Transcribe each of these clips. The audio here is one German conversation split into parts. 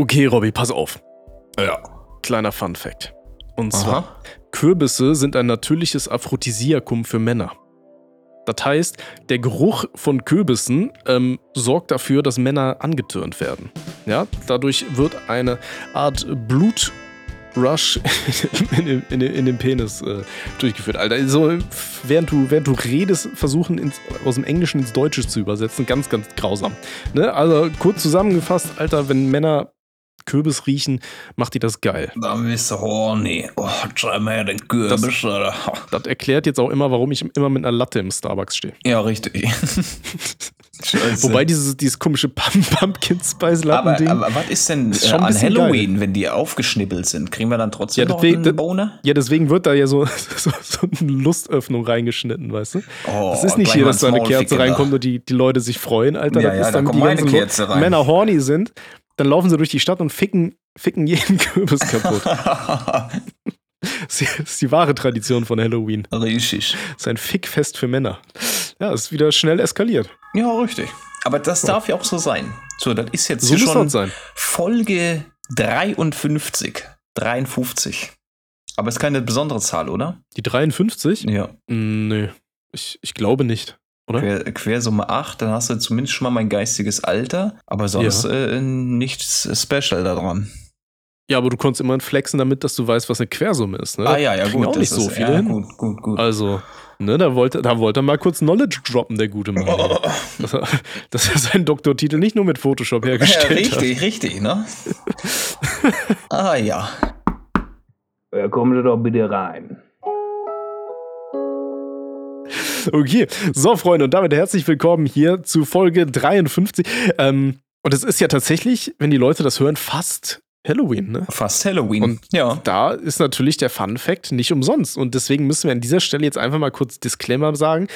Okay, Robby, pass auf. Ja. Kleiner Fun Fact. Und zwar, Kürbisse sind ein natürliches Aphrodisiakum für Männer. Das heißt, der Geruch von Kürbissen ähm, sorgt dafür, dass Männer angetürnt werden. Ja, dadurch wird eine Art Blutrush in, den- in, den- in den Penis äh, durchgeführt. Alter, so, während, du, während du redest, versuchen ins, aus dem Englischen ins Deutsche zu übersetzen, ganz, ganz grausam. Ne? Also kurz zusammengefasst, Alter, wenn Männer Kürbis riechen, macht die das geil. Dann bist du horny. Oh, try mal den Kürbis, oder? Das erklärt jetzt auch immer, warum ich immer mit einer Latte im Starbucks stehe. Ja, richtig. Wobei dieses, dieses komische Pump Pumpkin Spice aber, Latten-Ding. aber was ist denn Ist äh, an Halloween, wenn die aufgeschnippelt sind? Kriegen wir dann trotzdem Ja, noch deswegen- einen Boner? Ja, deswegen wird da ja so, so, so eine Lustöffnung reingeschnitten, weißt du? Oh, Es ist nicht hier, dass da eine Kerze da. reinkommt und die, die Leute sich freuen, Alter. Ja, das ja, ist da dann kommt die meine ganzen Kerze rein. Männer horny sind, dann laufen sie durch die Stadt und ficken, ficken jeden Kürbis kaputt. Das ist die- wahre Tradition von Halloween. Richtig. Das ist ein Fickfest für Männer. Ja, ist wieder schnell eskaliert. Ja, richtig. Aber das darf ja auch so sein. So, das ist jetzt So schon sein. Folge 53. 53. Aber ist keine besondere Zahl, oder? Die 53? Ja. Mm, Nö, ich, ich glaube nicht. Oder? Quer, Quersumme 8, dann hast du zumindest schon mal mein geistiges Alter, aber sonst äh, nichts Special daran. Ja, aber du konntest immerhin flexen damit, dass du weißt, was eine Quersumme ist. Ne? ah ja, ja, kriegen gut. auch nicht das so ist- viele ja, hin. Gut, gut, gut. Also, ne, da wollte, da wollte er mal kurz Knowledge droppen, der gute Mann. Dass, er, dass er seinen Doktortitel nicht nur mit Photoshop ja, hergestellt hat. richtig, richtig, ne? ah ja. Ja, kommen Sie doch bitte rein. Okay, so Freunde, und damit herzlich willkommen hier zu Folge 53. Ähm, und es ist ja tatsächlich, wenn die Leute das hören, fast Halloween, ne? Fast Halloween. Und ja. da ist natürlich der Fun Fact nicht umsonst. Und deswegen müssen wir an dieser Stelle jetzt einfach mal kurz Disclaimer sagen.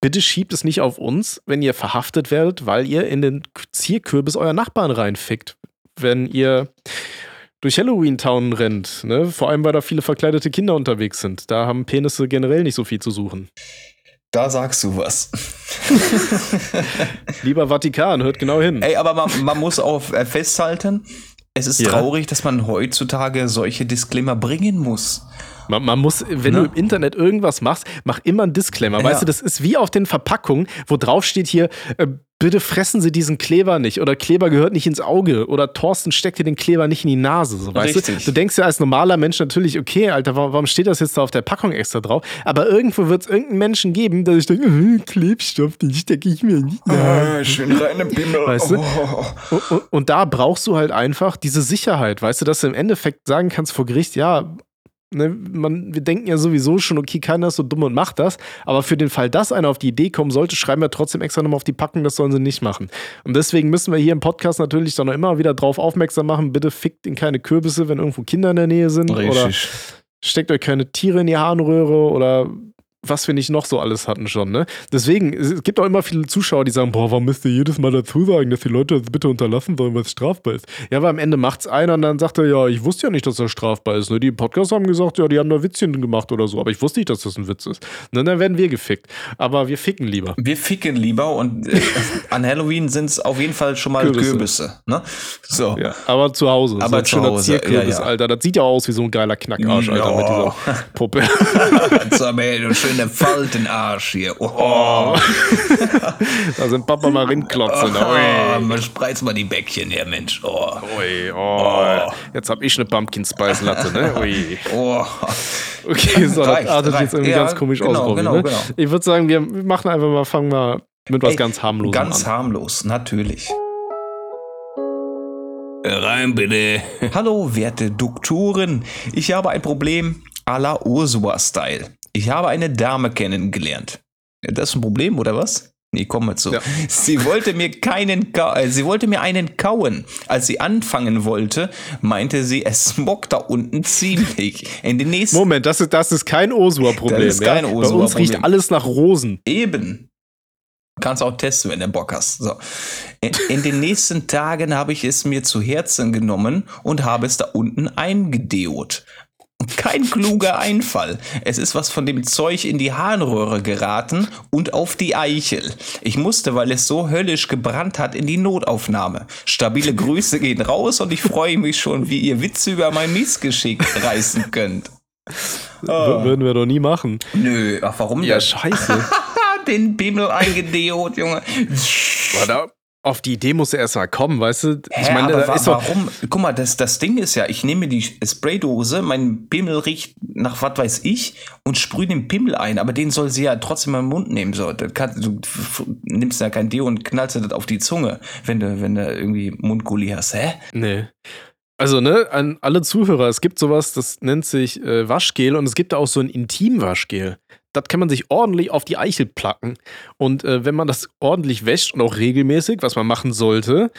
Bitte schiebt es nicht auf uns, wenn ihr verhaftet werdet, weil ihr in den Zierkürbis euer Nachbarn reinfickt. Wenn ihr durch Halloween Town rennt, ne? vor allem weil da viele verkleidete Kinder unterwegs sind. Da haben Penisse generell nicht so viel zu suchen. Da sagst du was. Lieber Vatikan, hört genau hin. Ey, aber man, man muss auch äh, festhalten, es ist Ja. traurig, dass man heutzutage solche Disclaimer bringen muss. Man, man muss, wenn Ne? du im Internet irgendwas machst, mach immer einen Disclaimer. Ja. Weißt du, das ist wie auf den Verpackungen, wo drauf steht hier, äh, bitte fressen Sie diesen Kleber nicht oder Kleber gehört nicht ins Auge oder Thorsten steckt dir den Kleber nicht in die Nase. So, weißt du? Richtig. du denkst ja als normaler Mensch natürlich, okay, Alter, warum, steht das jetzt da auf der Packung extra drauf? Aber irgendwo wird es irgendeinen Menschen geben, der sich denkt, äh, Klebstoff, den stecke ich mir die Nase. schön rein im Pimmel. Weißt du? Oh. Und, und, und da brauchst du halt einfach diese Sicherheit, weißt du, dass du im Endeffekt sagen kannst vor Gericht, ja, ne, man, wir denken ja sowieso schon, okay, keiner ist so dumm und macht das, aber für den Fall, dass einer auf die Idee kommen sollte, schreiben wir trotzdem extra nochmal auf die Packung, das sollen sie nicht machen. Und deswegen müssen wir hier im Podcast natürlich dann auch immer wieder drauf aufmerksam machen, bitte fickt in keine Kürbisse, wenn irgendwo Kinder in der Nähe sind oder Richtig. steckt euch keine Tiere in die Harnröhre oder was wir nicht noch so alles hatten schon, ne? Deswegen, es gibt auch immer viele Zuschauer, die sagen, boah, warum müsst ihr jedes Mal dazu sagen, dass die Leute das bitte unterlassen sollen, was strafbar ist. Ja, aber am Ende macht's einer und dann sagt er, ja, ich wusste ja nicht, dass das strafbar ist. Ne? Die Podcasts haben gesagt, ja, die haben da Witzchen gemacht oder so, aber ich wusste nicht, dass das ein Witz ist. Ne, dann werden wir gefickt. Aber wir ficken lieber. Wir ficken lieber und äh, an Halloween sind es auf jeden Fall schon mal Kürbisse. Kürbisse. ne? So. Ja, aber zu Hause. Aber so ein zu schöner Hause, Zierkürbis, ja, ja. Alter. Das sieht ja aus wie so ein geiler Knackarsch, Alter, mit dieser Puppe. so, ein schöner Faltenarsch hier. Oh, da sind Papa mal Rindklotzen. oh, man spreizt mal die Bäckchen her, Mensch. Oh, Ui, oh, Jetzt hab ich eine Pumpkin Spice Latte, ne? Ui. oh. Okay, so, das Reicht, artet reicht. jetzt irgendwie Ja, ganz komisch genau, aus, genau, ne? genau. Ich würde sagen, wir machen einfach mal, fangen mal mit was Ey, ganz harmlosem Ganz an. harmlos, natürlich. Rein bitte. Hallo, werte Doktoren. Ich habe ein Problem à la Ursula-Style. Ich habe eine Dame kennengelernt. Das ist ein Problem, oder was? Nee, komm mal zu. Ja. Sie wollte mir keinen, Ka äh, sie wollte mir einen kauen. Als sie anfangen wollte, meinte sie, es smockt da unten ziemlich. In den nächsten Moment, das ist, das ist kein Ursula-Problem. Das ist kein ja? Bei uns riecht alles nach Rosen. Eben. Kannst auch testen, wenn du Bock hast. So. In, in den nächsten Tagen habe ich es mir zu Herzen genommen und habe es da unten eingedeot. Kein kluger Einfall. Es ist was von dem Zeug in die Harnröhre geraten und auf die Eichel. Ich musste, weil es so höllisch gebrannt hat, in die Notaufnahme. Stabile Grüße gehen raus und ich freue mich schon, wie ihr Witze über mein Missgeschick reißen könnt. W- Würden wir doch nie machen. Nö, ach warum Ja, das? scheiße. Den Bimmel eingedeot, Junge. Da, auf die Idee muss er erst mal kommen, weißt du? Hä, ich meine, aber wa ist doch. warum? Guck mal, das, das Ding ist ja, ich nehme die Spraydose, mein Bimmel riecht nach was weiß ich und sprühe den Pimmel ein, aber den soll sie ja trotzdem im Mund nehmen. So, kann, du nimmst ja kein Deo und knallst dir das auf die Zunge, wenn du, wenn du irgendwie Mundgulli hast, hä? Nee. Also, ne, an alle Zuhörer, es gibt sowas, das nennt sich äh, Waschgel und es gibt da auch so ein Intimwaschgel. Das kann man sich ordentlich auf die Eichel placken. Und äh, wenn man das ordentlich wäscht und auch regelmäßig, was man machen sollte,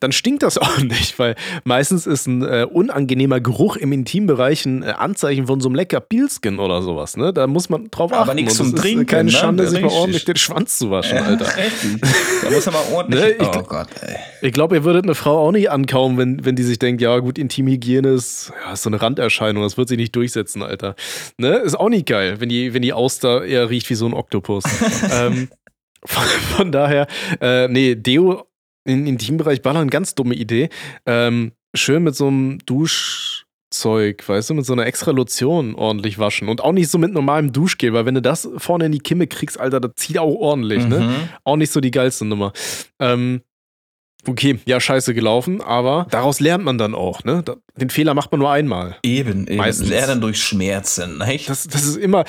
dann stinkt das auch nicht, weil meistens ist ein äh, unangenehmer Geruch im Intimbereich ein äh, Anzeichen von so einem lecker Pilzkin oder sowas. Ne? Da muss man drauf achten. Aber nichts zum es ist, Trinken, Keine ne? Schande, sich mal ordentlich den Schwanz zu waschen, Alter. Richtig. Da muss mal ordentlich. Ne, ich oh Gott, ey. Ich glaube, ihr würdet eine Frau auch nicht ankauen, wenn, wenn die sich denkt, ja gut, Intimhygiene ist, ja, ist so eine Randerscheinung, das wird sich nicht durchsetzen, Alter. Ne? Ist auch nicht geil, wenn die, wenn die Auster eher riecht wie so ein Oktopus. ähm, von, von daher, äh, nee, Deo in Intimbereich ballern, ganz dumme Idee. Ähm, schön mit so einem Duschzeug, weißt du, mit so einer extra Lotion ordentlich waschen. Und auch nicht so mit normalem Duschgel, weil wenn du das vorne in die Kimme kriegst, Alter, das zieht auch ordentlich, ne? Mhm. auch nicht so die geilste Nummer. Ähm, okay, ja, scheiße gelaufen, aber daraus lernt man dann auch, ne? Den Fehler macht man nur einmal. Eben, eben. Meistens. Lernen durch Schmerzen, nicht? Das, das ist immer,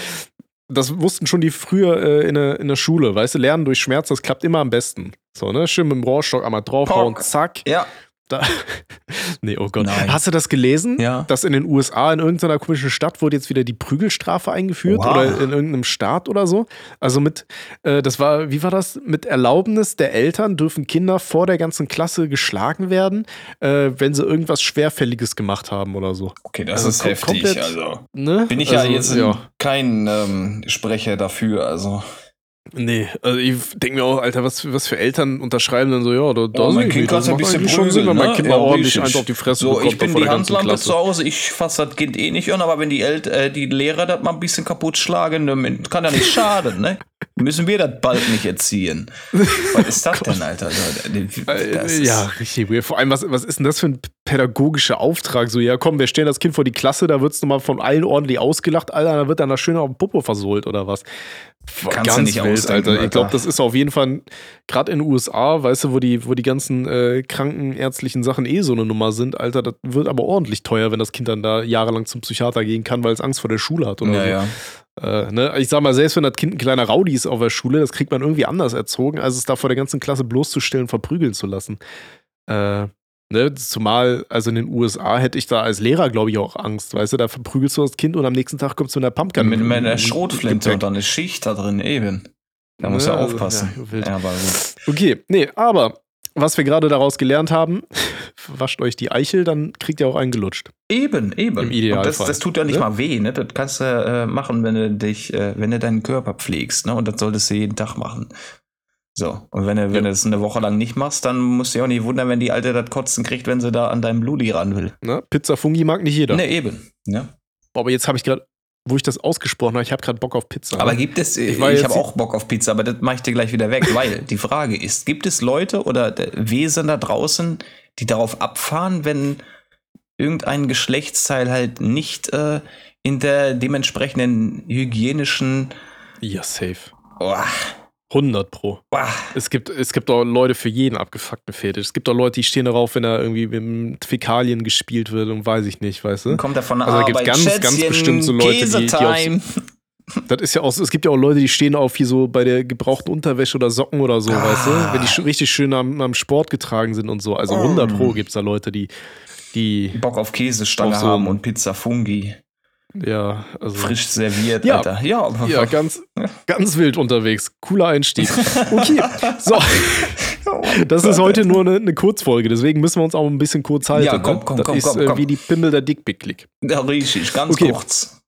das wussten schon die früher äh, in, der, in der Schule, weißt du, Lernen durch Schmerz, das klappt immer am besten. So, ne? Schön mit dem Rohrstock einmal draufhauen, zack. ja. Da. nee, oh Gott. Nein. Hast du das gelesen? Ja. Dass in den USA in irgendeiner komischen Stadt wurde jetzt wieder die Prügelstrafe eingeführt Wow. oder in irgendeinem Staat oder so. Also mit, äh, das war, wie war das? Mit Erlaubnis der Eltern dürfen Kinder vor der ganzen Klasse geschlagen werden, äh, wenn sie irgendwas Schwerfälliges gemacht haben oder so. Okay, das Also ist kom- heftig. komplett- Also Ne? bin ich also, ja jetzt ja. kein ähm, Sprecher dafür. Also Nee, also ich denke mir auch, Alter, was, was für Eltern unterschreiben dann so, ja, da, da Oh, mein Kind kann ein bisschen schon Sinn, wenn mein? Kind mal ordentlich eins auf die Fresse So, bekommt ich bin die Handlampe zu Hause, ich fasse das Kind eh nicht an, aber wenn die, El äh, die Lehrer das mal ein bisschen kaputt schlagen, kann ja nicht schaden, ne? Müssen wir das bald nicht erziehen. Was ist das denn, Alter? Äh, Das ja, richtig weird. Vor allem, was, was ist denn das für ein pädagogischer Auftrag? So, ja, komm, wir stellen das Kind vor die Klasse, da wird es nochmal von allen ordentlich ausgelacht, Alter, da wird dann da schön auf den Popo versohlt oder was? Kannst du nicht ausdenken, Alter. Ich glaube, Alter. das ist auf jeden Fall, gerade in den USA, weißt du, wo die, wo die ganzen äh, krankenärztlichen Sachen eh so eine Nummer sind, Alter, das wird aber ordentlich teuer, wenn das Kind dann da jahrelang zum Psychiater gehen kann, weil es Angst vor der Schule hat oder ja, so. ja. Äh, ne? Ich sag mal, selbst wenn das Kind ein kleiner Rowdy ist auf der Schule, das kriegt man irgendwie anders erzogen, als es da vor der ganzen Klasse bloßzustellen, verprügeln zu lassen. Äh, ne? Zumal, also in den USA hätte ich da als Lehrer, glaube ich, auch Angst. Weißt du, da verprügelst du das Kind und am nächsten Tag kommst du in der Pumpkin. Mit meiner im- Schrotflinte und dann eine Schicht da drin, eben. Da muss Ja, er aufpassen. ja. Ja, aber gut. Okay, nee, aber was wir gerade daraus gelernt haben, wascht euch die Eichel, dann kriegt ihr auch einen gelutscht. Eben, eben. Im Idealfall. Und das, das tut ja nicht Ne? mal weh, ne? Das kannst du äh, machen, wenn du dich, äh, wenn du deinen Körper pflegst, ne? Und das solltest du jeden Tag machen. So. Und wenn du, wenn Ja. du das eine Woche lang nicht machst, dann musst du dich auch nicht wundern, wenn die Alte das Kotzen kriegt, wenn sie da an deinem Bludi ran will. Ne? Pizza Fungi mag nicht jeder. Ne, eben. Ne? Boah, Aber jetzt habe ich gerade, wo ich das ausgesprochen habe, ich habe gerade Bock auf Pizza. Aber gibt es, Ich ich, habe auch Bock auf Pizza, aber das mache ich dir gleich wieder weg, weil die Frage ist, gibt es Leute oder Wesen da draußen, die darauf abfahren, wenn irgendein Geschlechtsteil halt nicht äh, in der dementsprechenden hygienischen ja, safe. oh, 100 Pro. oh, Es gibt, es gibt auch Leute für jeden abgefuckten Fetisch. Es gibt auch Leute, die stehen darauf, wenn da irgendwie mit Fäkalien gespielt wird und weiß ich nicht, weißt du? kommt da von der Also da Arbeit, ganz, ganz Schätzchen, bestimmt so Leute, die- die Käsetime. Das ist ja auch es gibt ja auch Leute, die stehen auf hier so bei der gebrauchten Unterwäsche oder Socken oder so, Ah. weißt du? Wenn die sch- richtig schön am, am Sport getragen sind und so. Also 100 Mm. Pro gibt es da Leute, die, die, Bock auf Käsestange Auf so haben und Pizza Fungi. Ja, also. Frisch serviert, Ja. Alter. Ja, Ja, ganz, ganz wild unterwegs. Cooler Einstieg. Okay, so. Das ist heute nur eine, eine Kurzfolge, deswegen müssen wir uns auch ein bisschen kurz halten. Ja, komm, ne? komm, das komm, ist komm, äh, komm. wie die Pimmel der Dickpick-Klick. Ja, richtig, ganz Okay. kurz.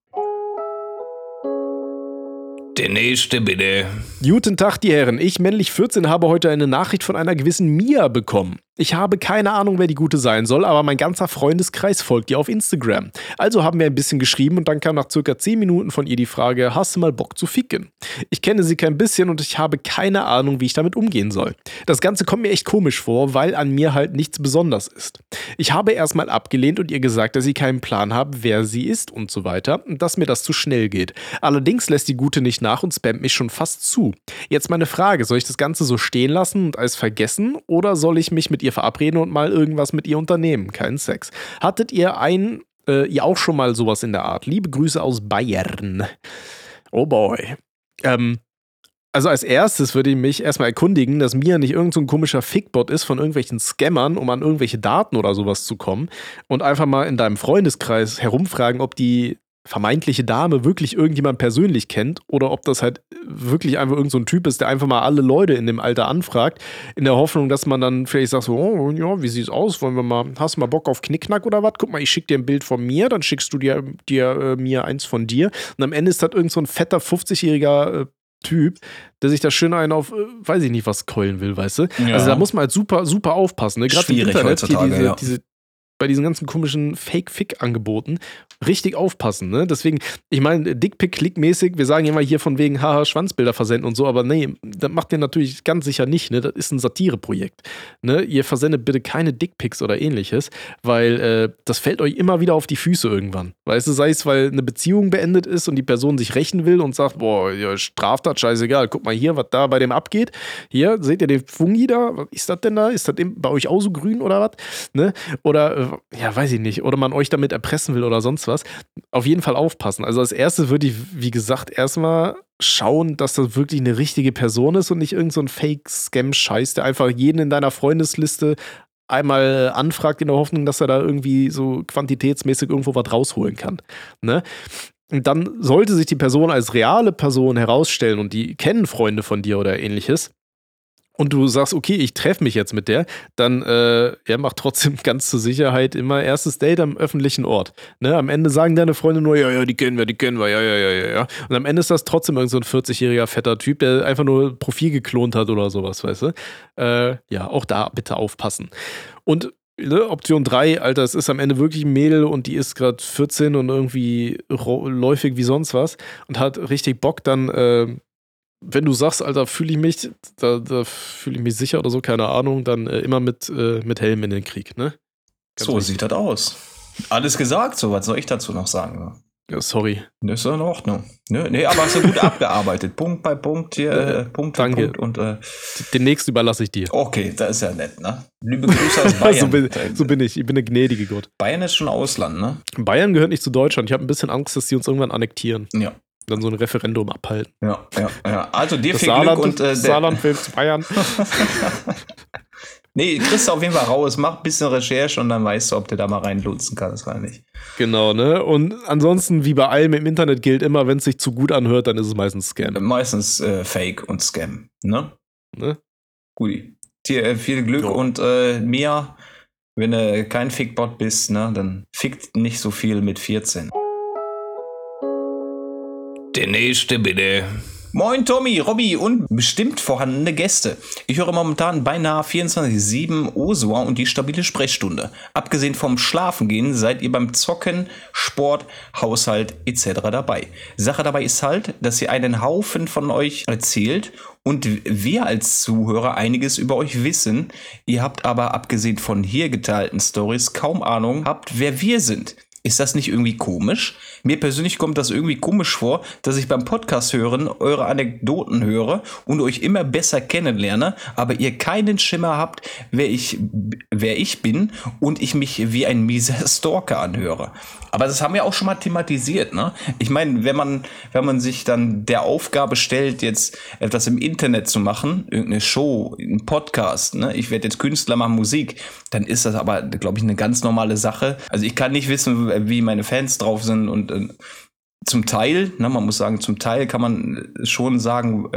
Der nächste bitte. Guten Tag, die Herren. Ich, männlich 14, habe heute eine Nachricht von einer gewissen Mia bekommen. Ich habe keine Ahnung, wer die Gute sein soll, aber mein ganzer Freundeskreis folgt ihr auf Instagram. Also haben wir ein bisschen geschrieben und dann kam nach circa 10 Minuten von ihr die Frage, hast du mal Bock zu ficken? Ich kenne sie kein bisschen und ich habe keine Ahnung, wie ich damit umgehen soll. Das Ganze kommt mir echt komisch vor, weil an mir halt nichts besonders ist. Ich habe erstmal abgelehnt und ihr gesagt, dass ich keinen Plan habe, wer sie ist und so weiter und dass mir das zu schnell geht. Allerdings lässt die Gute nicht nach und spammt mich schon fast zu. Jetzt meine Frage, soll ich das Ganze so stehen lassen und alles vergessen oder soll ich mich mit ihr verabreden und mal irgendwas mit ihr unternehmen. Kein Sex. Hattet ihr ein, äh, ihr auch schon mal sowas in der Art? Liebe Grüße aus Bayern. Oh boy. Ähm, also als erstes würde ich mich erstmal erkundigen, dass Mia nicht irgendein so komischer Fickbot ist von irgendwelchen Scammern, um an irgendwelche Daten oder sowas zu kommen und einfach mal in deinem Freundeskreis herumfragen, ob die vermeintliche Dame wirklich irgendjemand persönlich kennt oder ob das halt wirklich einfach irgendein so Typ ist, der einfach mal alle Leute in dem Alter anfragt, in der Hoffnung, dass man dann vielleicht sagt so, oh, ja, wie sieht's aus? Wollen wir mal, hast du mal Bock auf Knickknack oder was? Guck mal, ich schicke dir ein Bild von mir, dann schickst du dir, dir äh, mir eins von dir und am Ende ist das irgend so ein fetter 50-jähriger äh, Typ, der sich da schön einen auf, äh, weiß ich nicht, was keulen will, weißt du? Ja. Also da muss man halt super, super aufpassen. Ne? Gerade im Internet, heutzutage, diese, ja. diese bei diesen ganzen komischen Fake-Fick-Angeboten richtig aufpassen. Ne? Deswegen, ich meine, Dickpick-Klick-mäßig, wir sagen immer hier von wegen, haha, Schwanzbilder versenden und so, aber nee, das macht ihr natürlich ganz sicher nicht. Ne? Das ist ein Satireprojekt. Ne? Ihr versendet bitte keine Dickpics oder ähnliches, weil äh, das fällt euch immer wieder auf die Füße irgendwann. Weißt du, sei es, weil eine Beziehung beendet ist und die Person sich rächen will und sagt, boah, ja, Straftat, scheißegal, guck mal hier, was da bei dem abgeht. Hier, seht ihr den Fungi da? Was ist das denn da? Ist das bei euch auch so grün oder was? Ne? Oder äh, ja, weiß ich nicht, oder man euch damit erpressen will oder sonst was, auf jeden Fall aufpassen. Also als erstes würde ich, wie gesagt, erstmal schauen, dass das wirklich eine richtige Person ist und nicht irgendein so Fake-Scam-Scheiß, der einfach jeden in deiner Freundesliste einmal anfragt in der Hoffnung, dass er da irgendwie so quantitätsmäßig irgendwo was rausholen kann. Ne? Und dann sollte sich die Person als reale Person herausstellen und die kennen Freunde von dir oder ähnliches, und du sagst, okay, ich treffe mich jetzt mit der, dann äh, er macht trotzdem ganz zur Sicherheit immer erstes Date am öffentlichen Ort. Ne? Am Ende sagen deine Freunde nur, ja, ja, die kennen wir, die kennen wir, ja, ja, ja, ja, ja. Und am Ende ist das trotzdem irgend so ein 40-jähriger fetter Typ, der einfach nur Profil geklont hat oder sowas, weißt du? Äh, ja, auch da bitte aufpassen. Und Ne, Option 3, Alter, es ist am Ende wirklich ein Mädel und die ist gerade 14 und irgendwie läufig wie sonst was und hat richtig Bock, dann äh, wenn du sagst, Alter, fühle ich mich, da, da fühle ich mich sicher oder so, keine Ahnung, dann äh, immer mit, äh, mit Helm in den Krieg, ne? Ganz so richtig. sieht das aus. Alles gesagt, so was soll ich dazu noch sagen? Ne? Ja, sorry. Das ist in Ordnung. Ne, nee, aber hast du gut abgearbeitet. Punkt bei Punkt hier, äh, Punkt Danke. Punkt und äh, den nächsten überlasse ich dir. Okay, das ist ja nett, ne? Liebe Grüße aus Bayern. so, bin, so, bin, ich. Ich bin der gnädige Gott. Bayern ist schon Ausland, ne? Bayern gehört nicht zu Deutschland. Ich habe ein bisschen Angst, dass die uns irgendwann annektieren. Ja dann so ein Referendum abhalten. Ja, ja, ja. Also dir das viel Saarland, Glück und äh, Saarland will zu Bayern. nee, kriegst du auf jeden Fall raus, mach ein bisschen Recherche und dann weißt du, ob du da mal reinlutzen kannst oder nicht. Genau, ne? Und ansonsten, wie bei allem im Internet gilt immer, wenn es sich zu gut anhört, dann ist es meistens Scam. Meistens äh, Fake und Scam, ne? Ne? Gut. Dir äh, viel Glück jo. und äh, Mia, wenn du kein Fickbot bist, ne, dann fickt nicht so viel mit 14. Der nächste bitte. Moin Tommy, Robby und bestimmt vorhandene Gäste. Ich höre momentan beinahe 24-7 Osua und die stabile Sprechstunde. Abgesehen vom Schlafengehen seid ihr beim Zocken, Sport, Haushalt etc. dabei. Sache dabei ist halt, dass ihr einen Haufen von euch erzählt und wir als Zuhörer einiges über euch wissen. Ihr habt aber abgesehen von hier geteilten Stories kaum Ahnung habt, wer wir sind. Ist das nicht irgendwie komisch? Mir persönlich kommt das irgendwie komisch vor, dass ich beim Podcast hören eure Anekdoten höre und euch immer besser kennenlerne, aber ihr keinen Schimmer habt, wer ich, wer ich bin und ich mich wie ein mieser Stalker anhöre. Aber das haben wir auch schon mal thematisiert, ne? Ich meine, wenn man, wenn man sich dann der Aufgabe stellt, jetzt etwas im Internet zu machen, irgendeine Show, ein Podcast, ne? Ich werde jetzt Künstler machen, Musik, dann ist das aber, glaube ich, eine ganz normale Sache. Also ich kann nicht wissen, wie meine Fans drauf sind und äh, zum Teil, ne, man muss sagen, zum Teil kann man schon sagen,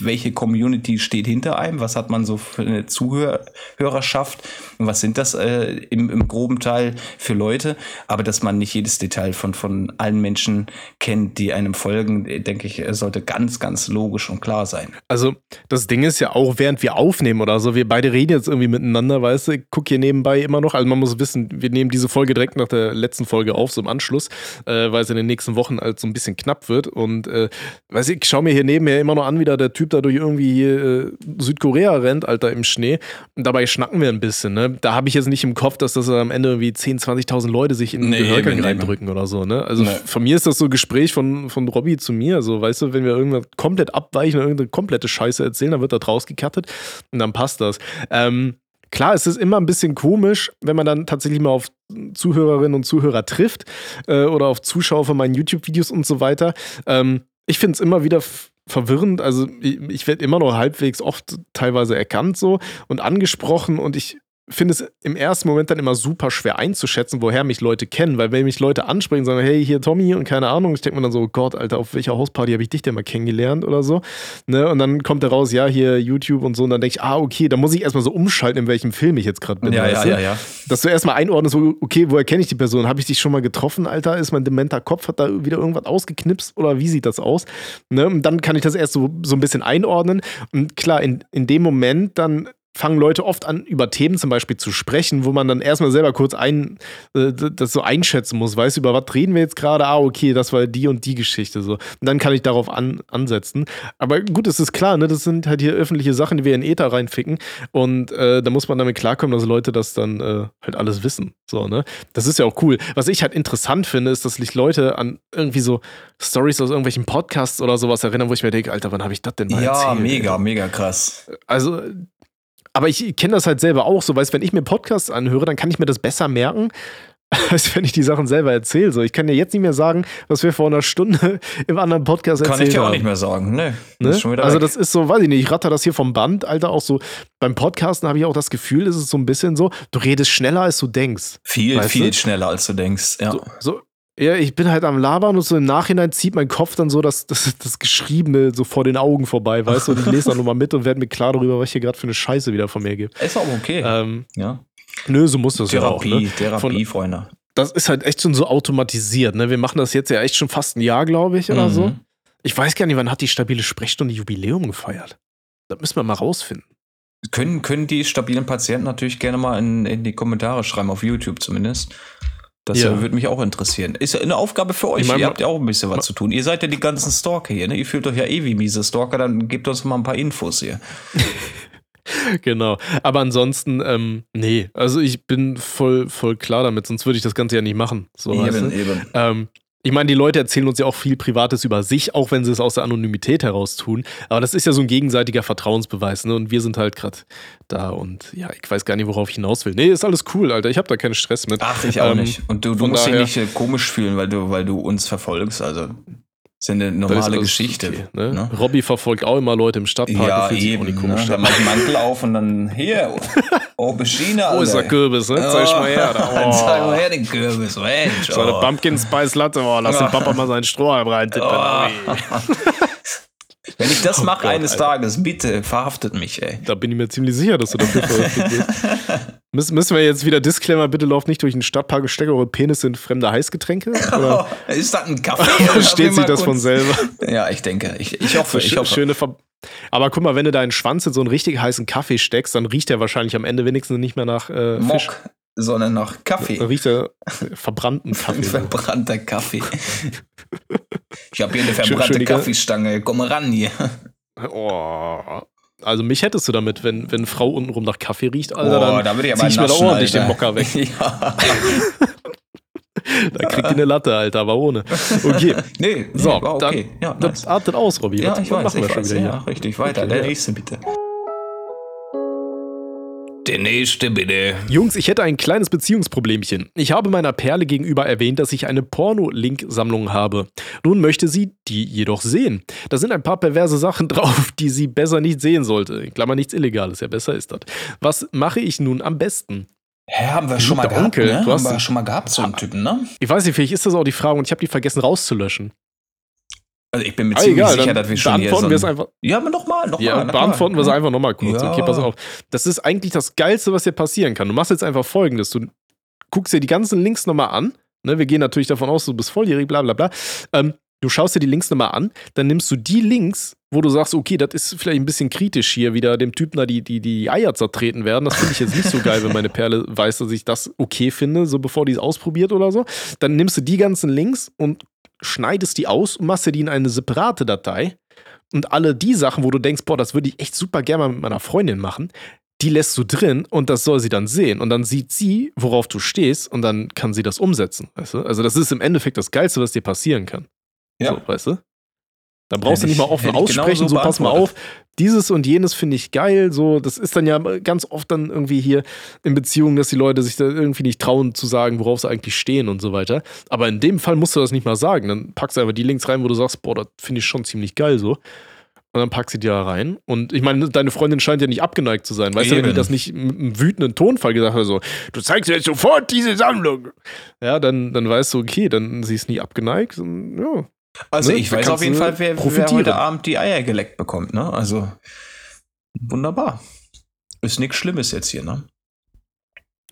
welche Community steht hinter einem, was hat man so für eine Zuhörerschaft und was sind das äh, im, im groben Teil für Leute. Aber dass man nicht jedes Detail von, von allen Menschen kennt, die einem folgen, denke ich, sollte ganz, ganz logisch und klar sein. Also das Ding ist ja auch, während wir aufnehmen oder so, wir beide reden jetzt irgendwie miteinander, weißt du, ich guck hier nebenbei immer noch, also man muss wissen, wir nehmen diese Folge direkt nach der letzten Folge auf, so im Anschluss, äh, weil es in den nächsten Wochen halt so ein bisschen knapp wird und äh, weiß ich, ich schaue mir hier nebenher immer noch an, wie da der Typ da durch irgendwie hier, äh, Südkorea rennt, Alter, im Schnee und dabei schnacken wir ein bisschen, ne? Da habe ich jetzt nicht im Kopf, dass das am Ende irgendwie 10.000, 20.000 Leute sich in den Nee, Gehörgang eben, reindrücken oder so, ne? Also Nee. von mir ist das so ein Gespräch von, von Robby zu mir, so, weißt du, wenn wir irgendwas komplett abweichen oder irgendeine komplette Scheiße erzählen, dann wird da draus gecuttet und dann passt das. Ähm, klar, es ist immer ein bisschen komisch, wenn man dann tatsächlich mal auf Zuhörerinnen und Zuhörer trifft äh, oder auf Zuschauer von meinen YouTube-Videos und so weiter. Ähm, ich finde es immer wieder verwirrend. Also ich, ich werde immer noch halbwegs oft teilweise erkannt so und angesprochen und ich finde es im ersten Moment dann immer super schwer einzuschätzen, woher mich Leute kennen, weil wenn mich Leute ansprechen, sagen, hey, hier Tommy und keine Ahnung, ich denke mir dann so, Gott, Alter, auf welcher Hausparty habe ich dich denn mal kennengelernt oder so, ne? Und dann kommt da raus, ja, hier YouTube und so und dann denke ich, ah, okay, da muss ich erstmal so umschalten, in welchem Film ich jetzt gerade bin. Ja, ja, ja, ja. Dass du erstmal einordnest, so, okay, woher kenne ich die Person? Habe ich dich schon mal getroffen, Alter? Ist mein dementer Kopf, hat da wieder irgendwas ausgeknipst oder wie sieht das aus? Ne? Und dann kann ich das erst so, so ein bisschen einordnen. Und klar, in, in dem Moment dann fangen Leute oft an, über Themen zum Beispiel zu sprechen, wo man dann erstmal selber kurz ein, äh, das so einschätzen muss. Weißt du, über was reden wir jetzt gerade? Ah, okay, das war die und die Geschichte. So. Und dann kann ich darauf an, ansetzen. Aber gut, es ist klar, ne? das sind halt hier öffentliche Sachen, die wir in Ether reinficken. Und äh, da muss man damit klarkommen, dass Leute das dann äh, halt alles wissen. So, ne? Das ist ja auch cool. Was ich halt interessant finde, ist, dass sich Leute an irgendwie so Stories aus irgendwelchen Podcasts oder sowas erinnern, wo ich mir denke, Alter, wann habe ich das denn mal Ja, erzählt? mega, ey? mega krass. Also, aber ich kenne das halt selber auch so, weißt wenn ich mir Podcasts anhöre, dann kann ich mir das besser merken, als wenn ich die Sachen selber erzähle. So, ich kann dir jetzt nicht mehr sagen, was wir vor einer Stunde im anderen Podcast Kann erzählt ich dir auch haben. nicht mehr sagen. Nee, Ne? ist schon wieder Also weg. das ist so, weiß ich nicht, ich ratter das hier vom Band, Alter, auch so beim Podcasten habe ich auch das Gefühl, ist es so ein bisschen so, du redest schneller, als du denkst. viel, viel du? schneller, als du denkst. Ja. So, so, ja, ich bin halt am Labern und so im Nachhinein zieht mein Kopf dann so das, das, das Geschriebene so vor den Augen vorbei, weißt du, und ich lese dann nochmal mit und werde mir klar darüber, was ich hier gerade für eine Scheiße wieder von mir gibt. Ist auch okay. Ähm, ja. nö, so muss das Therapie, ja auch. Ne? Therapie, Von- Freunde. Das ist halt echt schon so automatisiert. Ne? Wir machen das jetzt ja echt schon fast ein Jahr, glaube ich, oder Mhm. so. Ich weiß gar nicht, wann hat die stabile Sprechstunde Jubiläum gefeiert? Das müssen wir mal rausfinden. Können, können die stabilen Patienten natürlich gerne mal in, in die Kommentare schreiben, auf YouTube zumindest. Das Ja. äh, würde mich auch interessieren. Ist ja eine Aufgabe für euch. Ich mein, Ihr habt ja auch ein bisschen was zu tun. Ihr seid ja die ganzen Stalker hier. Ne? Ihr fühlt euch ja eh wie miese Stalker. Dann gebt uns mal ein paar Infos hier. genau. Aber ansonsten, ähm, nee, also ich bin voll, voll klar damit, sonst würde ich das Ganze ja nicht machen. So, du? eben. Ähm, ich meine, die Leute erzählen uns ja auch viel Privates über sich, auch wenn sie es aus der Anonymität heraus tun. Aber das ist ja so ein gegenseitiger Vertrauensbeweis, ne? Und wir sind halt gerade da und ja, ich weiß gar nicht, worauf ich hinaus will. Nee, ist alles cool, Alter. Ich habe da keinen Stress mit. Ach, ich auch Ähm, nicht. Und du, du musst dich nicht äh, komisch fühlen, weil du, weil du uns verfolgst. Also, ist ja eine Das ist normale alles Geschichte. okay, ne? ne? Robby verfolgt auch immer Leute im Stadtpark. Ja, sich eben. nicht Ne? komisch. Dann mach ich den Mantel auf und dann hier. Aubergine, Wo ist der. Kürbis, ne? Zeig mal her. Da. Oh. Zeig mal Oh. her den Kürbis, Mensch. So eine oh. Pumpkin Spice Latte. Oh, lass den Papa mal seinen Strohhalm reintippen. Oh. Wenn ich das Oh mache Gott, eines Alter. Tages, bitte verhaftet mich, ey. Da bin ich mir ziemlich sicher, dass du dafür veröffentlicht wirst. Müssen, müssen wir jetzt wieder Disclaimer, bitte lauft nicht durch den Stadtpark und steckt eure Penis in fremde Heißgetränke? Oder Ist das ein Kaffee? versteht sich ich das mal von kurz- selber? Ja, ich denke. Ich, ich hoffe, ich hoffe. Schöne Ver Aber guck mal, wenn du deinen Schwanz in so einen richtig heißen Kaffee steckst, dann riecht der wahrscheinlich am Ende wenigstens nicht mehr nach äh, Fisch. Mock, sondern nach Dann Kaffee. riecht er verbrannten Kaffee. Verbrannter Kaffee. Ich habe hier eine verbrannte Kaffeestange. Komm ran hier. Oh. Also mich hättest du damit, wenn, wenn Frau untenrum nach Kaffee riecht, Alter, oh, dann da würde ich aber zieh ich mir da ordentlich den. Mocker weg. Ja. Da kriegt die eine Latte, Alter, aber ohne. Okay. Nee, So, nee, okay. dann ja, das nice. artet aus, Robby. ja, Was- ich was weiß, machen wir ich schon weiß. wieder Ja, hier? richtig, weiter. Okay, Der nächste bitte. Der nächste bitte. Jungs, ich hätte ein kleines Beziehungsproblemchen. Ich habe meiner Perle gegenüber erwähnt, dass ich eine Porno-Link-Sammlung habe. Nun möchte sie die jedoch sehen. Da sind ein paar perverse Sachen drauf, die sie besser nicht sehen sollte. In Klammer nichts Illegales, ja besser ist das. Was mache ich nun am besten? Hä, haben wir schon mal gehabt, Onkel, ne? du hast- Haben wir schon mal gehabt, so einen Typen, ne? Ich weiß nicht, vielleicht ist das auch die Frage und ich habe die vergessen rauszulöschen. Also ich bin mir Ah, ziemlich egal, sicher, dass wir schon hier es einfach. Ja, aber nochmal, nochmal. Ja, beantworten wir es einfach nochmal kurz. Ja. Okay, pass auf. Das ist eigentlich das Geilste, was dir passieren kann. Du machst jetzt einfach folgendes: Du guckst dir die ganzen Links nochmal an. Ne, wir gehen natürlich davon aus, du bist volljährig, bla bla bla. Ähm, du schaust dir die Links nochmal an, dann nimmst du die Links, wo du sagst, okay, das ist vielleicht ein bisschen kritisch hier, wieder dem Typen da die, die, die Eier zertreten werden. Das finde ich jetzt nicht so geil, wenn meine Perle weiß, dass ich das okay finde, so bevor die es ausprobiert oder so. Dann nimmst du die ganzen Links und schneidest die aus und machst dir die in eine separate Datei. Und alle die Sachen, wo du denkst, boah, das würde ich echt super gerne mal mit meiner Freundin machen, die lässt du drin und das soll sie dann sehen. Und dann sieht sie, worauf du stehst und dann kann sie das umsetzen. Weißt du? Also, das ist im Endeffekt das Geilste, was dir passieren kann. Ja. So, weißt du? Dann brauchst Hätte du nicht mal offen aussprechen, genauso so pass mal auf, dieses und jenes finde ich geil. So, das ist dann ja ganz oft dann irgendwie hier in Beziehungen, dass die Leute sich da irgendwie nicht trauen zu sagen, worauf sie eigentlich stehen und so weiter. Aber in dem Fall musst du das nicht mal sagen. Dann packst du einfach die Links rein, wo du sagst, boah, das finde ich schon ziemlich geil so. Und dann packst du die da rein. Und ich meine, deine Freundin scheint ja nicht abgeneigt zu sein. Weißt du, wenn die Eben. das nicht mit einem wütenden Tonfall gesagt hat, so, du zeigst jetzt sofort diese Sammlung. Ja, dann, dann weißt du, okay, dann sie ist nie abgeneigt. Und, ja. Also Ne, ich weiß auf jeden Fall, wer, wer heute Abend die Eier geleckt bekommt, ne? Also wunderbar. Ist nichts Schlimmes jetzt hier, ne?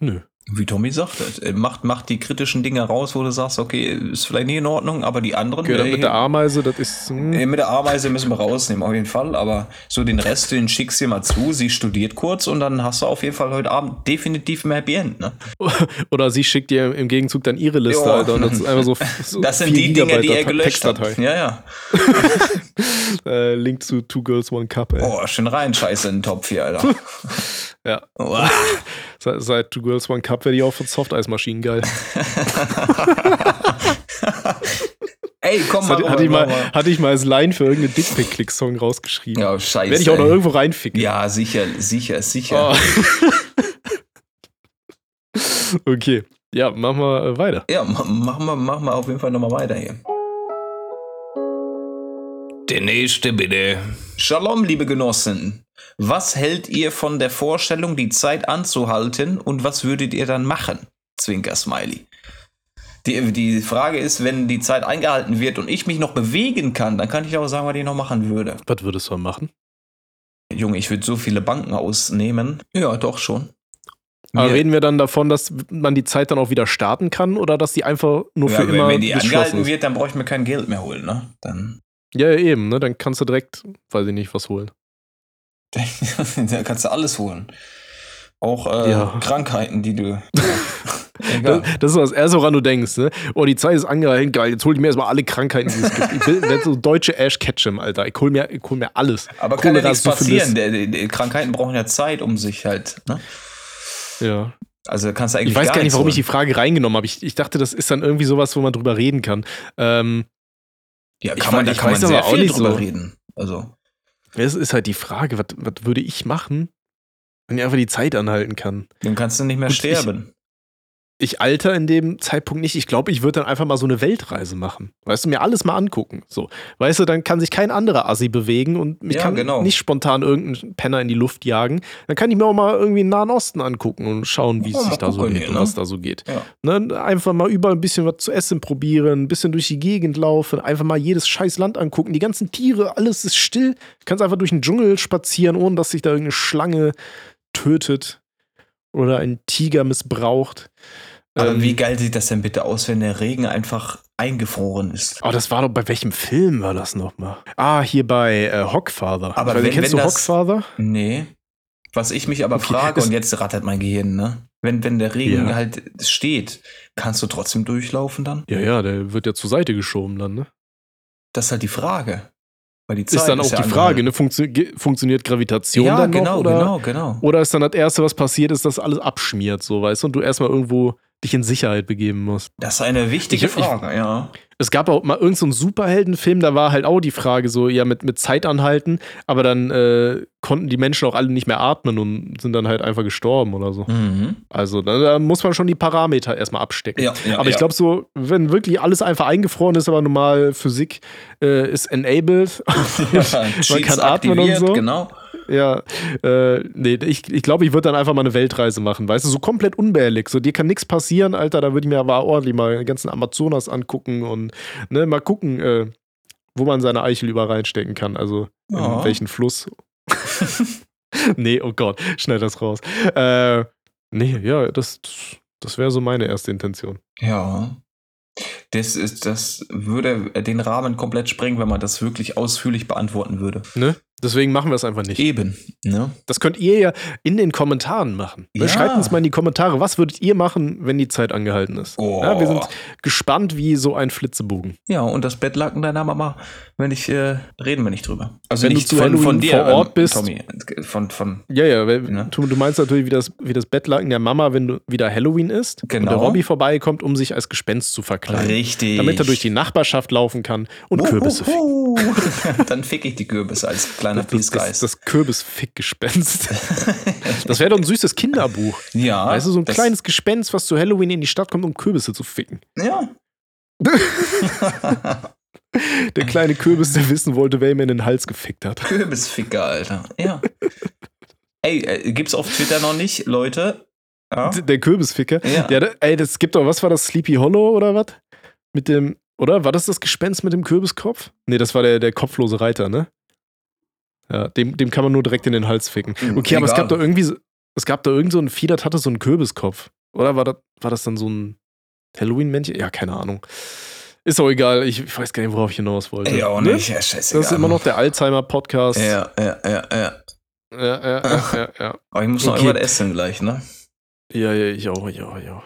Nö. Wie Tommy sagte, äh, macht, macht die kritischen Dinge raus, wo du sagst, okay, ist vielleicht nicht in Ordnung, aber die anderen. Okay, dann mit der Ameise, das ist. hm, äh, mit der Ameise müssen wir rausnehmen, auf jeden Fall. Aber so den Rest, den schickst du dir mal zu. Sie studiert kurz und dann hast du auf jeden Fall heute Abend definitiv mehr Happy End, ne? Oder sie schickt dir im Gegenzug dann ihre Liste, Ja. Alter. Und das ist einfach so. so Das sind 4 die Dinge, die er gelöscht hat. Ja, ja. Äh, Link zu Two Girls, One Cup, ey. Oh, schön rein, scheiße in den Topf hier, Alter. Ja. Seit, seit Two Girls, One Cup werde ich auch von Softeismaschinen geil. Ey, komm mal, hatte, rüber, hatte, ich mal, mal. hatte ich mal als Line für irgendeinen Dickpick-Click-Song rausgeschrieben. Ja, scheiße. Werde ich auch noch irgendwo reinficken. Ja, sicher, sicher, sicher. Oh. okay. Ja, machen wir äh, weiter. Ja, ma- machen wir, machen wir auf jeden Fall nochmal weiter hier. Der nächste bitte. Shalom, liebe Genossen. Was hält ihr von der Vorstellung, die Zeit anzuhalten und was würdet ihr dann machen? Zwinker Smiley. Die, die Frage ist, wenn die Zeit eingehalten wird und ich mich noch bewegen kann, dann kann ich auch sagen, was ich noch machen würde. Was würdest du machen? Junge, ich würde so viele Banken ausnehmen. Ja, doch schon. Aber reden wir dann davon, dass man die Zeit dann auch wieder starten kann oder dass die einfach nur ja, für wenn, immer wenn die geschlossen angehalten ist? wird, dann brauche ich mir kein Geld mehr holen, ne? Dann Ja, ja, eben, ne? Dann kannst du direkt, weiß ich nicht, was holen. da kannst du alles holen. Auch äh, Ja. Krankheiten, die du. Das, Egal. das ist das Erste, woran du denkst, ne? Oh, die Zeit ist angehalten, geil, jetzt hol ich mir erstmal alle Krankheiten, die es gibt. Ich bin werd so deutsche Ash Ketchum, Alter. Ich hol mir, ich hol mir alles. Aber kann ja nichts passieren. Der, der, die Krankheiten brauchen ja Zeit, um sich halt. Ne? Ja. Also kannst du eigentlich Ich weiß gar nicht, nichts warum ich die holen. Frage reingenommen habe. Ich, ich dachte, das ist dann irgendwie sowas, wo man drüber reden kann. Ähm, Ja, ich kann man, da kann ich man sehr viel nicht drüber so. reden. Also. es ist halt die Frage, was, was würde ich machen, wenn ich einfach die Zeit anhalten kann? Dann kannst du nicht mehr ich- sterben. Ich alter in dem Zeitpunkt nicht. Ich glaube, ich würde dann einfach mal so eine Weltreise machen. Weißt du, mir alles mal angucken. So. Weißt du, dann kann sich kein anderer Assi bewegen und mich Ja, kann genau. nicht spontan irgendein Penner in die Luft jagen. Dann kann ich mir auch mal irgendwie den Nahen Osten angucken und schauen, wie Ja, es sich da so geht hier, und ne? was da so geht. Ja. Ne? Einfach mal überall ein bisschen was zu essen probieren, ein bisschen durch die Gegend laufen, einfach mal jedes scheiß Land angucken. Die ganzen Tiere, alles ist still. Du kannst einfach durch den Dschungel spazieren, ohne dass sich da irgendeine Schlange tötet oder ein Tiger missbraucht. Aber Ähm, wie geil sieht das denn bitte aus, wenn der Regen einfach eingefroren ist? Oh, das war doch, bei welchem Film war das nochmal? Ah, hier bei äh, Hockfather. Aber weiß nicht, wenn- kennst wenn du das- Hockfather? Nee. Was ich mich aber Okay, frage, und jetzt rattert mein Gehirn, ne? Wenn, wenn der Regen Ja. halt steht, kannst du trotzdem durchlaufen dann? Ja, ja, der wird ja zur Seite geschoben dann, ne? Das ist halt die Frage. Weil die Zeit Ist dann auch ja die Frage, ne? Funktio funktioniert Gravitation Ja, dann noch? genau, oder, genau, genau. oder ist dann das Erste, was passiert, ist, dass alles abschmiert, so, weißt du, und du erstmal irgendwo dich in Sicherheit begeben musst. Das ist eine wichtige Ich- ich- Frage, ja. Es gab auch mal irgendeinen so Superheldenfilm, da war halt auch die Frage so, ja, mit, mit Zeit anhalten, aber dann äh, konnten die Menschen auch alle nicht mehr atmen und sind dann halt einfach gestorben oder so. Mhm. Also da, da muss man schon die Parameter erstmal abstecken. Ja, ja, aber ich glaube so, wenn wirklich alles einfach eingefroren ist, aber normal Physik äh, ist enabled, man kann atmen und so. Genau. Ja, äh, nee, ich, ich glaube, ich würde dann einfach mal eine Weltreise machen, weißt du, so komplett unbehelligt. So, dir kann nichts passieren, Alter, da würde ich mir aber ordentlich mal den ganzen Amazonas angucken und ne, mal gucken, äh, wo man seine Eichel über reinstecken kann. Also in welchen Fluss. nee, oh Gott, schnell das raus. Äh, nee, ja, das, das wäre so meine erste Intention. Ja. Das, ist, das würde den Rahmen komplett sprengen, wenn man das wirklich ausführlich beantworten würde. Ne? Deswegen machen wir es einfach nicht. Eben. Ne? Das könnt ihr ja in den Kommentaren machen. Ja. Schreibt uns mal in die Kommentare, was würdet ihr machen, wenn die Zeit angehalten ist? Oh. Ja, wir sind gespannt wie so ein Flitzebogen. Ja, und das Bettlaken deiner Mama, wenn ich, äh, reden wir nicht drüber. Also Wenn du nicht zu von, von dir, vor Ort ähm, bist. Tommy. Von, von, Ja, ja, weil- Ne? du, du meinst natürlich, wie das, wie das Bettlaken der Mama, wenn du wieder Halloween ist und Genau. der Robby vorbeikommt, um sich als Gespenst zu verkleiden. richtig. Damit er durch die Nachbarschaft laufen kann und Kürbisse fickt. Uhuhu. Dann fick ich die Kürbisse als kleiner das, Peacegeist. das Kürbisfick-Gespenst. Das wäre doch ein süßes Kinderbuch. ja. weißt du, so ein kleines Gespenst, was zu Halloween in die Stadt kommt, um Kürbisse zu ficken. Ja. Der kleine Kürbis, der wissen wollte, wer ihm in den Hals gefickt hat. Kürbisficker, Alter. Ja. Ey, äh, gibt's auf Twitter noch nicht, Leute? Ja. Der Kürbisficker. Ja. Ja, ey, das gibt doch, was war das, Sleepy Hollow oder was? Mit dem, oder? War das das Gespenst mit dem Kürbiskopf? Nee, das war der, der kopflose Reiter, ne? Ja, dem, dem kann man nur direkt in den Hals ficken. Hm, Okay, aber es egal. gab doch irgendwie, so- es gab da irgend so ein das hatte so einen Kürbiskopf. Oder war das, war das dann so ein Halloween-Männchen? Ja, keine Ahnung. Ist auch egal, ich, weiß gar nicht, worauf ich hinaus wollte. Ey, auch nicht. Ja, scheißegal. Das ist immer noch der Alzheimer-Podcast. Ja, ja, ja, ja. ja, ja, ja, ja, ja. Aber ich muss noch Okay. irgendwas essen gleich, ne? Ja, ja, ich auch, ja, ja.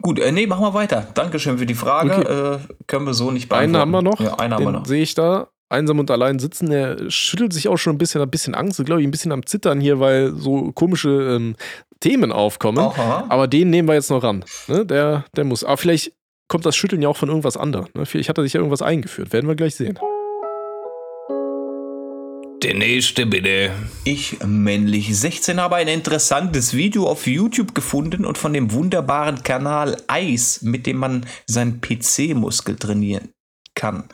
Gut, äh, nee, machen wir weiter. Dankeschön für die Frage. Äh, können wir so nicht Einen beantworten. haben wir noch. Ja, einen haben wir Den noch. sehe ich da. Einsam und allein sitzen. Der schüttelt sich auch schon ein bisschen, ein bisschen Angst, glaube ich, ein bisschen am Zittern hier, weil so komische ähm, Themen aufkommen. Aha. Aber den nehmen wir jetzt noch ran. Ne? Der, der muss. Aber vielleicht kommt das Schütteln ja auch von irgendwas anderem. Ne? Vielleicht hat er sich ja irgendwas eingeführt. Werden wir gleich sehen. Der nächste bitte. Ich, männlich 16, habe ein interessantes Video auf YouTube gefunden und von dem wunderbaren Kanal Eis, mit dem man seinen PC-Muskel trainieren kann.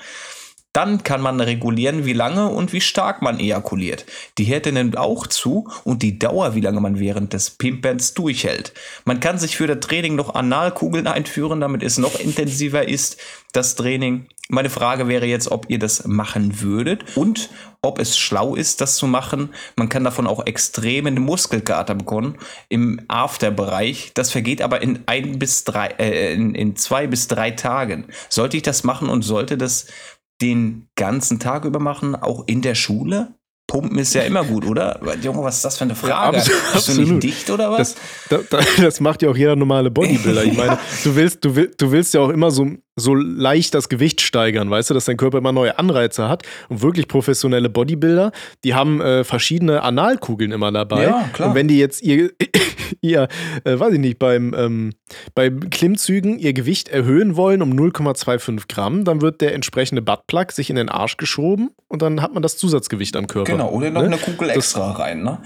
Dann kann man regulieren, wie lange und wie stark man ejakuliert. Die Härte nimmt auch zu und die Dauer, wie lange man während des Pimperns durchhält. Man kann sich für das Training noch Analkugeln einführen, damit es noch intensiver ist, das Training. Meine Frage wäre jetzt, ob ihr das machen würdet und ob es schlau ist, das zu machen. Man kann davon auch extremen Muskelkater bekommen im Afterbereich. Das vergeht aber in ein bis drei, äh, in, in zwei bis drei Tagen. Sollte ich das machen und sollte das den ganzen Tag über machen, auch in der Schule? Pumpen ist ja immer gut, oder? Junge, was ist das für eine Frage? Bist du nicht dicht oder was? Das, da, da, das macht ja auch jeder normale Bodybuilder. Ich meine, du willst, du, will, du willst ja auch immer so, so leicht das Gewicht steigern, weißt du, dass dein Körper immer neue Anreize hat. Und wirklich professionelle Bodybuilder, die haben äh, verschiedene Analkugeln immer dabei. Ja, klar. Und wenn die jetzt ihr, ihr äh, weiß ich nicht, beim, ähm, beim Klimmzügen ihr Gewicht erhöhen wollen um 0,25 Gramm, dann wird der entsprechende Buttplug sich in den Arsch geschoben und dann hat man das Zusatzgewicht am Körper. genau, oder noch ne? eine Kugel extra rein, ne?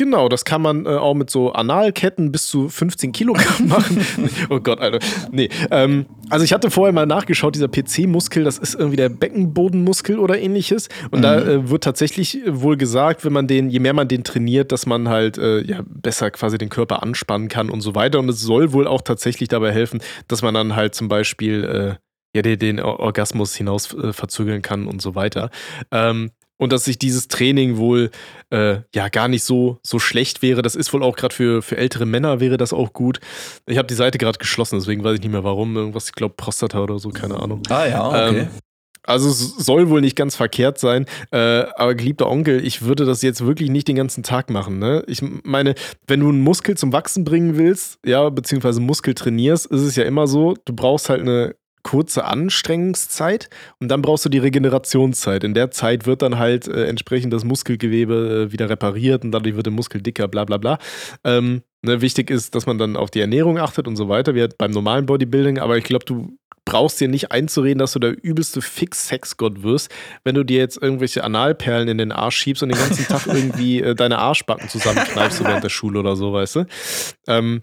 Genau, das kann man äh, auch mit so Analketten bis zu 15 Kilogramm machen. oh Gott, Alter. Nee. Ähm, also ich hatte vorher mal nachgeschaut, dieser PC-Muskel, das ist irgendwie der Beckenbodenmuskel oder ähnliches. Und da äh, wird tatsächlich wohl gesagt, wenn man den, je mehr man den trainiert, dass man halt äh, ja, besser quasi den Körper anspannen kann und so weiter. Und es soll wohl auch tatsächlich dabei helfen, dass man dann halt zum Beispiel äh, ja, den, den Or- Orgasmus hinaus äh, verzögern kann und so weiter. Ähm, und dass sich dieses Training wohl äh, ja gar nicht so, so schlecht wäre. Das ist wohl auch gerade für, für ältere Männer wäre das auch gut. Ich habe die Seite gerade geschlossen, deswegen weiß ich nicht mehr warum. Irgendwas, ich glaube, Prostata oder so, keine Ahnung. Ah ja, okay. Ähm, Also es soll wohl nicht ganz verkehrt sein, äh, aber geliebter Onkel, ich würde das jetzt wirklich nicht den ganzen Tag machen. Ne? Ich meine, wenn du einen Muskel zum Wachsen bringen willst, ja, beziehungsweise Muskel trainierst, ist es ja immer so, du brauchst halt eine kurze Anstrengungszeit und dann brauchst du die Regenerationszeit. In der Zeit wird dann halt äh, entsprechend das Muskelgewebe äh, wieder repariert und dadurch wird der Muskel dicker, bla bla bla. Ähm, ne, wichtig ist, dass man dann auf die Ernährung achtet und so weiter, wie halt beim normalen Bodybuilding, aber ich glaube, du brauchst dir nicht einzureden, dass du der übelste Fix-Sexgott wirst, wenn du dir jetzt irgendwelche Analperlen in den Arsch schiebst und den ganzen Tag irgendwie äh, deine Arschbacken zusammenkneifst so während der Schule oder so, weißt du? Ähm,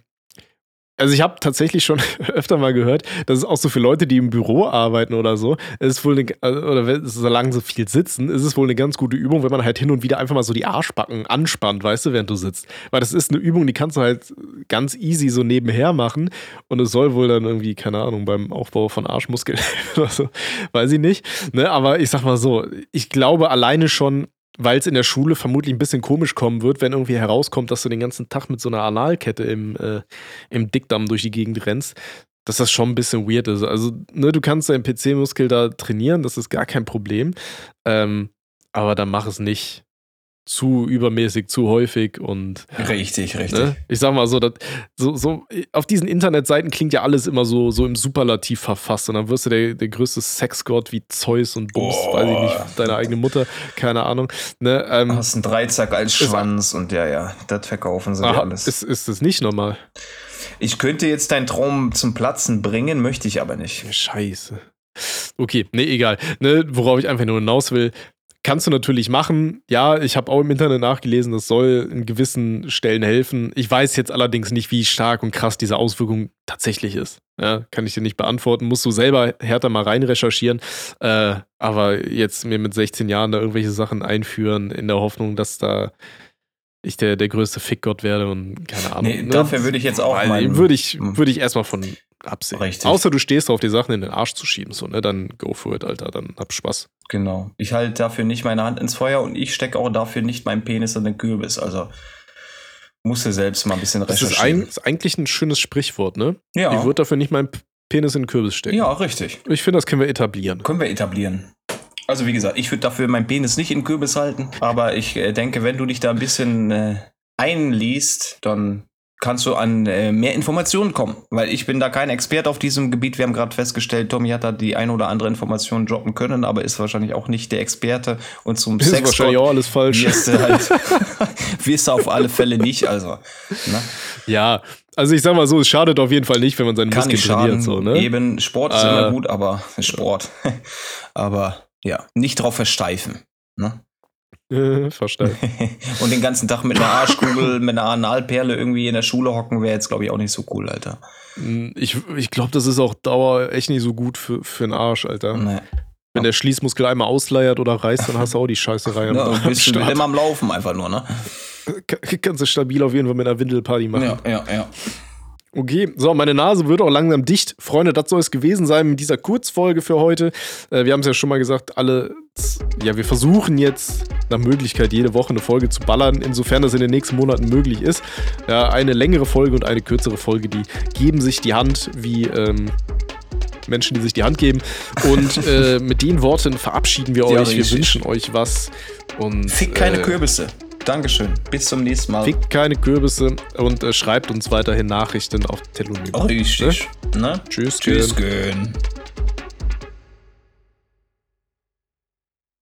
Also ich habe tatsächlich schon öfter mal gehört, dass es auch so für Leute, die im Büro arbeiten oder so, ist wohl eine, äh, oder solange sie viel sitzen, ist es wohl eine ganz gute Übung, wenn man halt hin und wieder einfach mal so die Arschbacken anspannt, weißt du, während du sitzt. Weil das ist eine Übung, die kannst du halt ganz easy so nebenher machen und es soll wohl dann irgendwie, keine Ahnung, beim Aufbau von Arschmuskeln oder so, weiß ich nicht. Ne? Aber ich sag mal so, ich glaube alleine schon, weil es in der Schule vermutlich ein bisschen komisch kommen wird, wenn irgendwie herauskommt, dass du den ganzen Tag mit so einer Analkette im, äh, im Dickdarm durch die Gegend rennst, dass das schon ein bisschen weird ist. Also, ne, du kannst deinen PC-Muskel da trainieren, das ist gar kein Problem. Ähm, aber dann mach es nicht zu übermäßig, zu häufig und. Richtig, richtig. Ne? Ich sag mal so, dat, so, so, auf diesen Internetseiten klingt ja alles immer so, so im Superlativ verfasst und dann wirst du der, der größte Sexgott wie Zeus und Bums, oh. weiß ich nicht, deine eigene Mutter, keine Ahnung. Ne? Ähm, Hast einen Dreizack als Schwanz und ja, ja, das verkaufen sie aha, alles. Ist, ist das nicht normal? Ich könnte jetzt deinen Traum zum Platzen bringen, möchte ich aber nicht. Scheiße. Okay, nee, egal. Ne, worauf ich einfach nur hinaus will, Kannst du natürlich machen. Ja, ich habe auch im Internet nachgelesen, das soll in gewissen Stellen helfen. Ich weiß jetzt allerdings nicht, wie stark und krass diese Auswirkung tatsächlich ist. Ja, kann ich dir nicht beantworten. Musst du selber härter mal rein recherchieren. Äh, aber jetzt mir mit 16 Jahren da irgendwelche Sachen einführen, in der Hoffnung, dass da ich der, der größte Fickgott werde und keine Ahnung. Nee, ne? Dafür würde ich jetzt auch mal. Würde ich, würd ich erstmal von absehen. Richtig. Außer du stehst drauf, die Sachen in den Arsch zu schieben, so, ne? Dann go for it, Alter, dann hab Spaß. Genau. Ich halte dafür nicht meine Hand ins Feuer und ich stecke auch dafür nicht meinen Penis in den Kürbis. Also musst du selbst mal ein bisschen recherchieren. Das ist, ein, ist eigentlich ein schönes Sprichwort, ne? Ja. Ich würde dafür nicht meinen Penis in den Kürbis stecken. Ja, richtig. Ich finde, das können wir etablieren. Können wir etablieren. Also wie gesagt, ich würde dafür meinen Penis nicht in den Kürbis halten, aber ich äh, denke, wenn du dich da ein bisschen äh, einliest, dann kannst du an äh, mehr Informationen kommen. Weil ich bin da kein Experte auf diesem Gebiet. Wir haben gerade festgestellt, Tommy hat da die ein oder andere Information droppen können, aber ist wahrscheinlich auch nicht der Experte. Und zum ist Sex wahrscheinlich auch alles falsch. Wirst du, halt, wirst du auf alle Fälle nicht. Also, ne? Ja, also ich sag mal so, es schadet auf jeden Fall nicht, wenn man seinen Kann Muskeln trainiert. So, ne? Eben, Sport ist äh, immer gut, aber Sport. aber ja, nicht drauf versteifen. Ne? Verstehe. und den ganzen Tag mit einer Arschkugel, mit einer Analperle irgendwie in der Schule hocken, wäre jetzt, glaube ich, auch nicht so cool, Alter. Hm, ich, ich glaube, das ist auch Dauer echt nicht so gut für, für den Arsch, Alter. Nee. Wenn der Schließmuskel einmal ausleiert oder reißt, dann hast du auch die Scheißerei. Ja, du bist du immer am Laufen einfach nur, ne? Kannst du stabil auf jeden Fall mit einer Windelparty machen. Ja, ja, ja. Okay, so, meine Nase wird auch langsam dicht. Freunde, das soll es gewesen sein mit dieser Kurzfolge für heute. Äh, wir haben es ja schon mal gesagt, alle, ja, wir versuchen jetzt nach Möglichkeit jede Woche eine Folge zu ballern, insofern das in den nächsten Monaten möglich ist. Ja, eine längere Folge und eine kürzere Folge, die geben sich die Hand wie ähm, Menschen, die sich die Hand geben. Und äh, mit den Worten verabschieden wir ja, euch. Wir wünschen euch was. Und, Fick keine äh, Kürbisse. Dankeschön. Bis zum nächsten Mal. Fickt keine Kürbisse und äh, schreibt uns weiterhin Nachrichten auf Telonym. Richtig. Ne? Ne? Tschüss. Tschüss. Gön.